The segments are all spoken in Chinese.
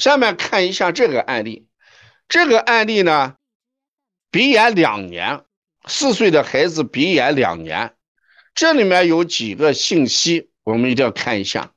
下面看一下这个案例，这个案例呢，鼻炎两年，四岁的孩子鼻炎两年，这里面有几个信息，我们一定要看一下。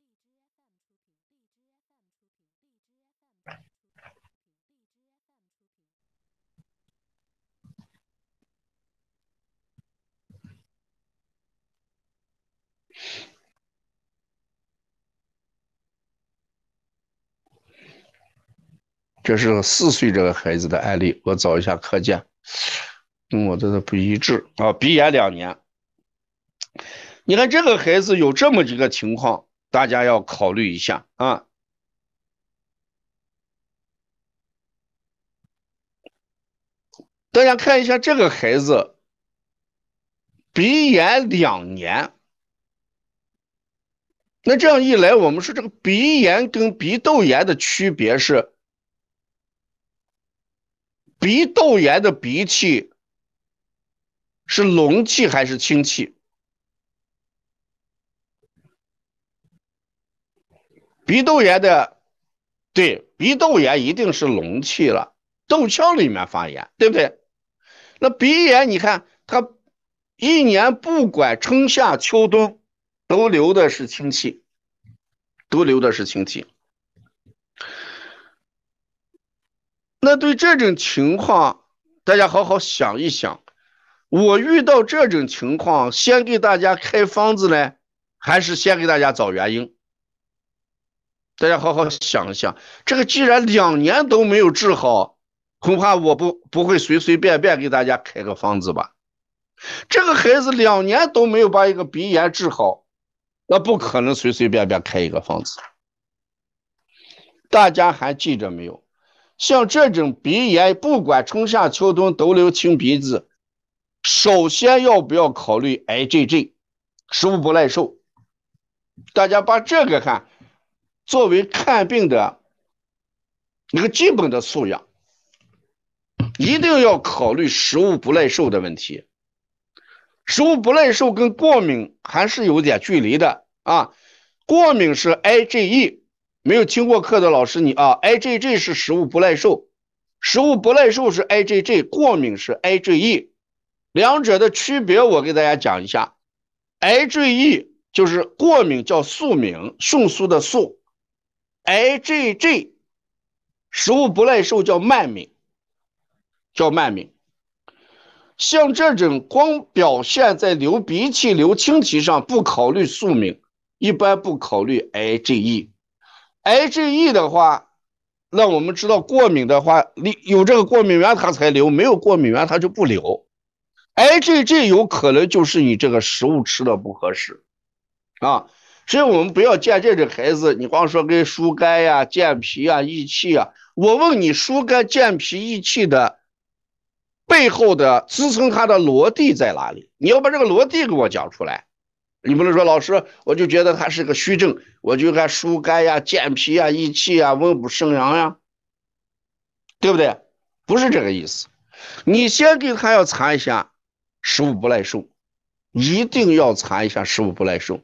这是四岁这个孩子的案例，我找一下课件，跟我这个不一致啊。鼻炎两年，你看这个孩子有这么几个情况，大家要考虑一下啊。大家看一下这个孩子，鼻炎两年，那这样一来，我们说这个鼻炎跟鼻窦炎的区别是？鼻窦炎的鼻气是浓气还是清气？鼻窦炎的，对，鼻窦炎一定是浓气了，窦腔里面发炎，对不对？那鼻炎，你看它一年不管春夏秋冬都流的是清气，都流的是清气。那对这种情况，大家好好想一想。我遇到这种情况，先给大家开方子呢，还是先给大家找原因？大家好好想一想。这个既然两年都没有治好，恐怕我不不会随随便便给大家开个方子吧？这个孩子两年都没有把一个鼻炎治好，那不可能随随便便开一个方子。大家还记着没有？像这种鼻炎，不管春夏秋冬都流清鼻子，首先要不要考虑 IgG，食物不耐受？大家把这个看作为看病的一个基本的素养，一定要考虑食物不耐受的问题。食物不耐受跟过敏还是有点距离的啊，过敏是 IgE。没有听过课的老师，你啊，IgG 是食物不耐受，食物不耐受是 IgG，过敏是 IgE，两者的区别我给大家讲一下，IgE 就是过敏叫速敏，迅速的速，IgG 食物不耐受叫慢敏，叫慢敏。像这种光表现在流鼻涕、流清涕上，不考虑速敏，一般不考虑 IgE。IgE 的话，那我们知道过敏的话，你有这个过敏源它才流，没有过敏源它就不流。IgG 有可能就是你这个食物吃的不合适啊，所以我们不要见这种孩子，你光说跟疏肝呀、健脾啊、益气啊，我问你疏肝、健脾、益气的背后的支撑它的逻辑在哪里？你要把这个逻辑给我讲出来。你不能说老师，我就觉得他是个虚症，我就该疏肝呀、健脾呀、益气呀、温补肾阳呀，对不对？不是这个意思。你先给他要查一下食物不耐受，一定要查一下食物不耐受，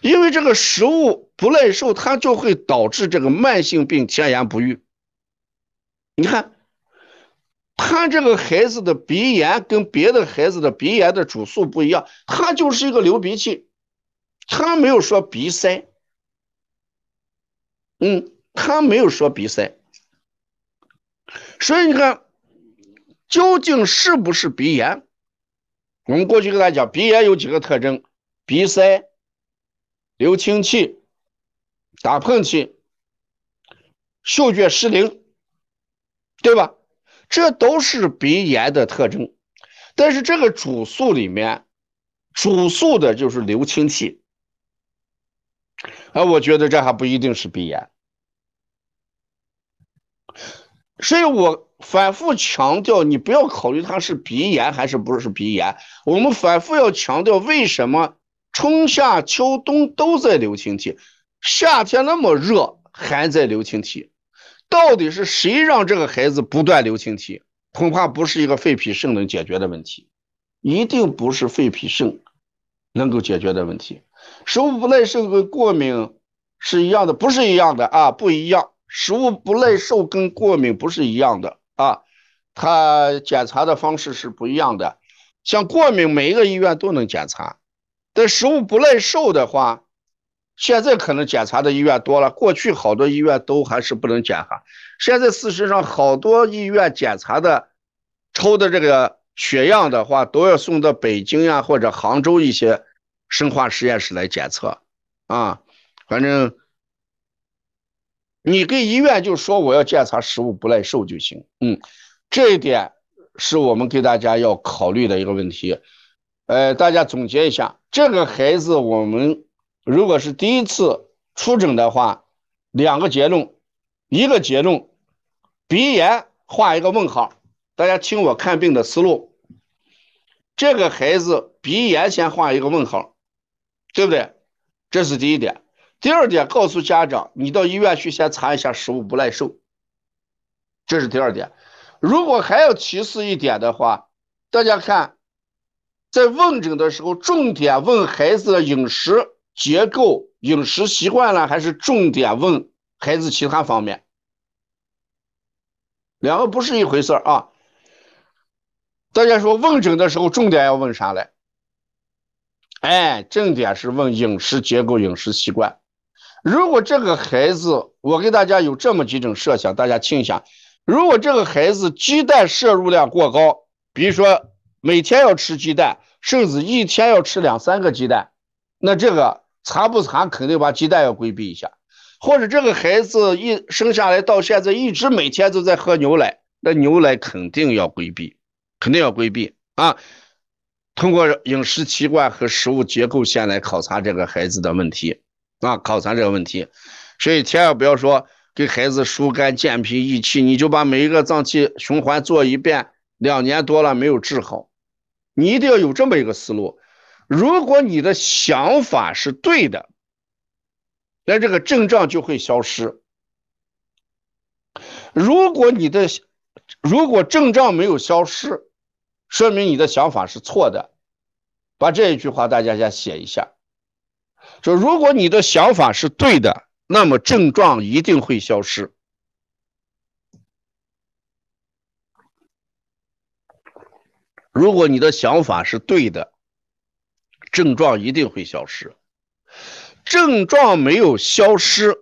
因为这个食物不耐受，它就会导致这个慢性病前言不愈。你看。他这个孩子的鼻炎跟别的孩子的鼻炎的主诉不一样，他就是一个流鼻涕，他没有说鼻塞，嗯，他没有说鼻塞，所以你看，究竟是不是鼻炎？我们过去跟大家讲，鼻炎有几个特征：鼻塞、流清气、打喷嚏、嗅觉失灵，对吧？这都是鼻炎的特征，但是这个主诉里面，主诉的就是流清涕，啊，我觉得这还不一定是鼻炎，所以我反复强调，你不要考虑它是鼻炎还是不是鼻炎，我们反复要强调，为什么春夏秋冬都在流清涕，夏天那么热还在流清涕？到底是谁让这个孩子不断流清涕？恐怕不是一个肺脾肾能解决的问题，一定不是肺脾肾能够解决的问题。食物不耐受跟过敏是一样的，不是一样的啊，不一样。食物不耐受跟过敏不是一样的啊，它检查的方式是不一样的。像过敏，每一个医院都能检查，但食物不耐受的话，现在可能检查的医院多了，过去好多医院都还是不能检查。现在事实上，好多医院检查的抽的这个血样的话，都要送到北京呀或者杭州一些生化实验室来检测啊。反正你跟医院就说我要检查食物不耐受就行，嗯，这一点。是我们给大家要考虑的一个问题，呃，大家总结一下，这个孩子我们如果是第一次出诊的话，两个结论，一个结论，鼻炎画一个问号，大家听我看病的思路，这个孩子鼻炎先画一个问号，对不对？这是第一点，第二点，告诉家长，你到医院去先查一下食物不耐受，这是第二点。如果还要提示一点的话，大家看，在问诊的时候，重点问孩子的饮食结构、饮食习惯呢，还是重点问孩子其他方面？两个不是一回事啊！大家说问诊的时候，重点要问啥嘞？哎，重点是问饮食结构、饮食习惯。如果这个孩子，我给大家有这么几种设想，大家听一下。如果这个孩子鸡蛋摄入量过高，比如说每天要吃鸡蛋，甚至一天要吃两三个鸡蛋，那这个查不查肯定把鸡蛋要规避一下。或者这个孩子一生下来到现在一直每天都在喝牛奶，那牛奶肯定要规避，肯定要规避啊。通过饮食习惯和食物结构先来考察这个孩子的问题啊，考察这个问题。所以千万不要说。给孩子疏肝健脾益气，你就把每一个脏器循环做一遍，两年多了没有治好，你一定要有这么一个思路。如果你的想法是对的，那这个症状就会消失。如果你的如果症状没有消失，说明你的想法是错的。把这一句话大家先写一下，说如果你的想法是对的。那么症状一定会消失。如果你的想法是对的，症状一定会消失。症状没有消失，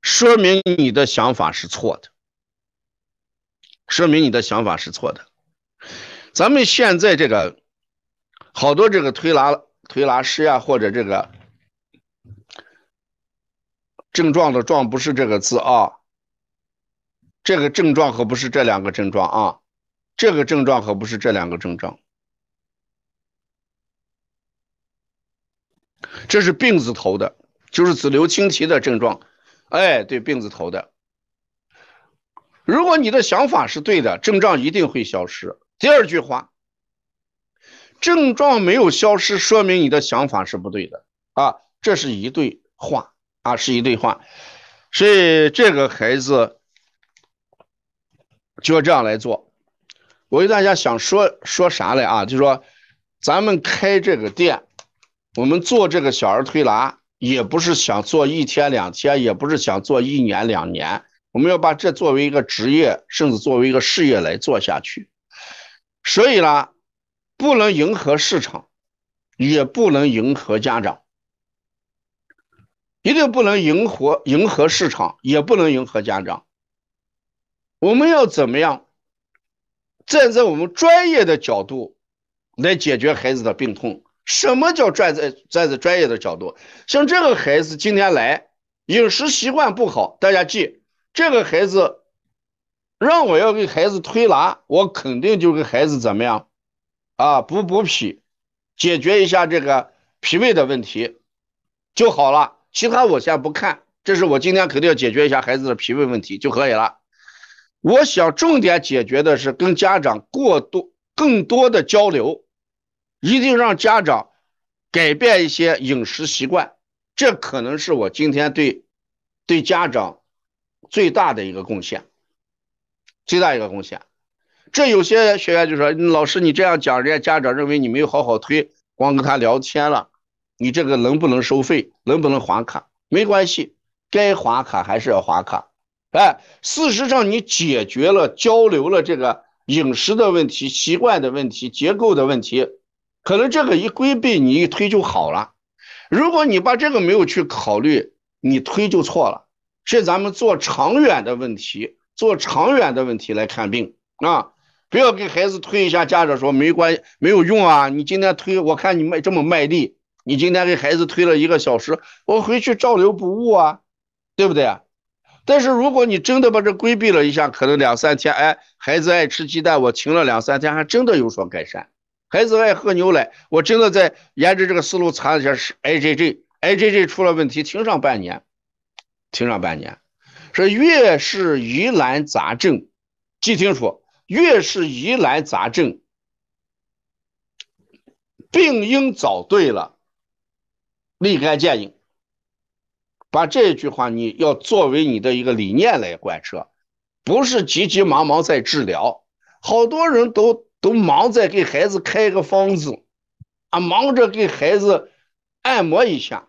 说明你的想法是错的。说明你的想法是错的。咱们现在这个好多这个推拿推拿师呀，或者这个。症状的状不是这个字啊，这个症状可不是这两个症状啊，这个症状可不是这两个症状，这是病字头的，就是子瘤青提的症状，哎，对，病字头的。如果你的想法是对的，症状一定会消失。第二句话，症状没有消失，说明你的想法是不对的啊，这是一对话。啊，是一对话，所以这个孩子就要这样来做。我给大家想说说啥来啊？就说咱们开这个店，我们做这个小儿推拿，也不是想做一天两天，也不是想做一年两年，我们要把这作为一个职业，甚至作为一个事业来做下去。所以呢，不能迎合市场，也不能迎合家长。一定不能迎合迎合市场，也不能迎合家长。我们要怎么样站在我们专业的角度来解决孩子的病痛？什么叫站在站在专业的角度？像这个孩子今天来，饮食习惯不好，大家记，这个孩子让我要给孩子推拿，我肯定就给孩子怎么样啊？补补脾，解决一下这个脾胃的问题就好了。其他我先不看，这是我今天肯定要解决一下孩子的脾胃问题就可以了。我想重点解决的是跟家长过多、更多的交流，一定让家长改变一些饮食习惯，这可能是我今天对对家长最大的一个贡献，最大一个贡献。这有些学员就说：“老师，你这样讲，人家家长认为你没有好好推，光跟他聊天了。”你这个能不能收费？能不能划卡？没关系，该划卡还是要划卡哎，事实上你解决了交流了这个饮食的问题、习惯的问题、结构的问题，可能这个一规避，你一推就好了。如果你把这个没有去考虑，你推就错了。是咱们做长远的问题，做长远的问题来看病啊！不要给孩子推一下，家长说没关没有用啊！你今天推，我看你卖这么卖力，你今天给孩子推了一个小时，我回去照留不误啊，对不对啊？但是如果你真的把这规避了一下，可能两三天，哎，孩子爱吃鸡蛋，我停了两三天，还真的有所改善。孩子爱喝牛奶，我真的在沿着这个思路查了一下是 IgG，IgG 出了问题，停上半年，停上半年。说越是疑难杂症，记清楚，越是疑难杂症，病因找对了，立竿见影。把这句话你要作为你的一个理念来贯彻，不是急急忙忙在治疗。好多人都都忙在给孩子开个方子，啊，忙着给孩子按摩一下，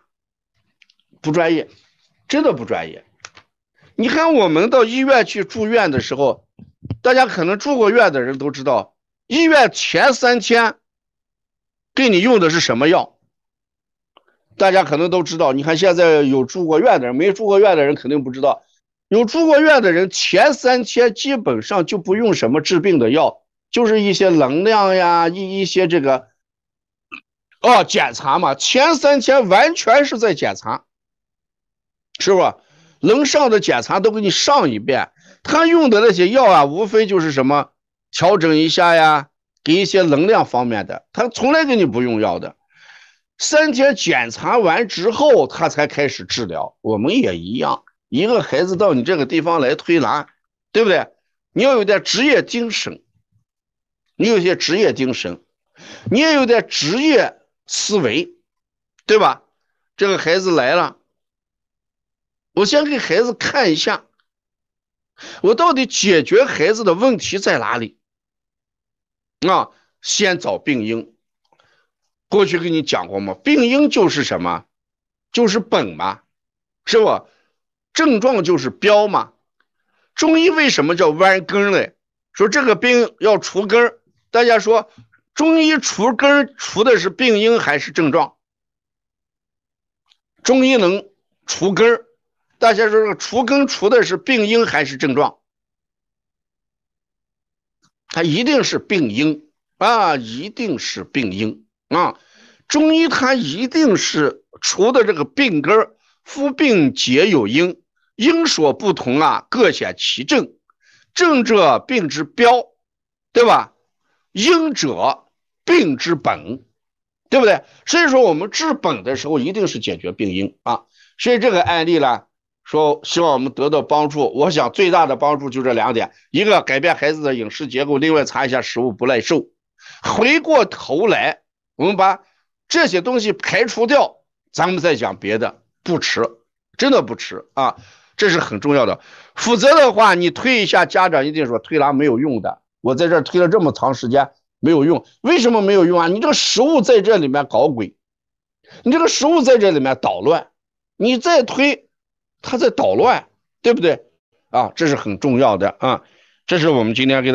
不专业，真的不专业。你看我们到医院去住院的时候，大家可能住过院的人都知道，医院前三天给你用的是什么药？大家可能都知道，你看现在有住过院的人，没住过院的人肯定不知道。有住过院的人，前三天基本上就不用什么治病的药，就是一些能量呀，一一些这个，哦，检查嘛，前三天完全是在检查，是不？能上的检查都给你上一遍。他用的那些药啊，无非就是什么调整一下呀，给一些能量方面的，他从来给你不用药的。三天检查完之后，他才开始治疗。我们也一样，一个孩子到你这个地方来推拿，对不对？你要有点职业精神，你有些职业精神，你也有点职业思维，对吧？这个孩子来了，我先给孩子看一下，我到底解决孩子的问题在哪里？啊，先找病因。过去跟你讲过吗？病因就是什么？就是本嘛，是不？症状就是标嘛。中医为什么叫弯根呢？说这个病要除根大家说中医除根除的是病因还是症状？中医能除根大家说这个除根除的是病因还是症状？它一定是病因啊，一定是病因。啊，中医它一定是除的这个病根儿，夫病皆有因，因所不同啊，各显其症，症者病之标，对吧？因者病之本，对不对？所以说我们治本的时候，一定是解决病因啊。所以这个案例呢，说希望我们得到帮助，我想最大的帮助就这两点：一个改变孩子的饮食结构，另外查一下食物不耐受。回过头来。我们把这些东西排除掉，咱们再讲别的，不迟，真的不迟啊，这是很重要的。否则的话，你推一下，家长一定说推拿没有用的。我在这儿推了这么长时间没有用，为什么没有用啊？你这个食物在这里面搞鬼，你这个食物在这里面捣乱，你再推，它在捣乱，对不对？啊，这是很重要的啊，这是我们今天给他。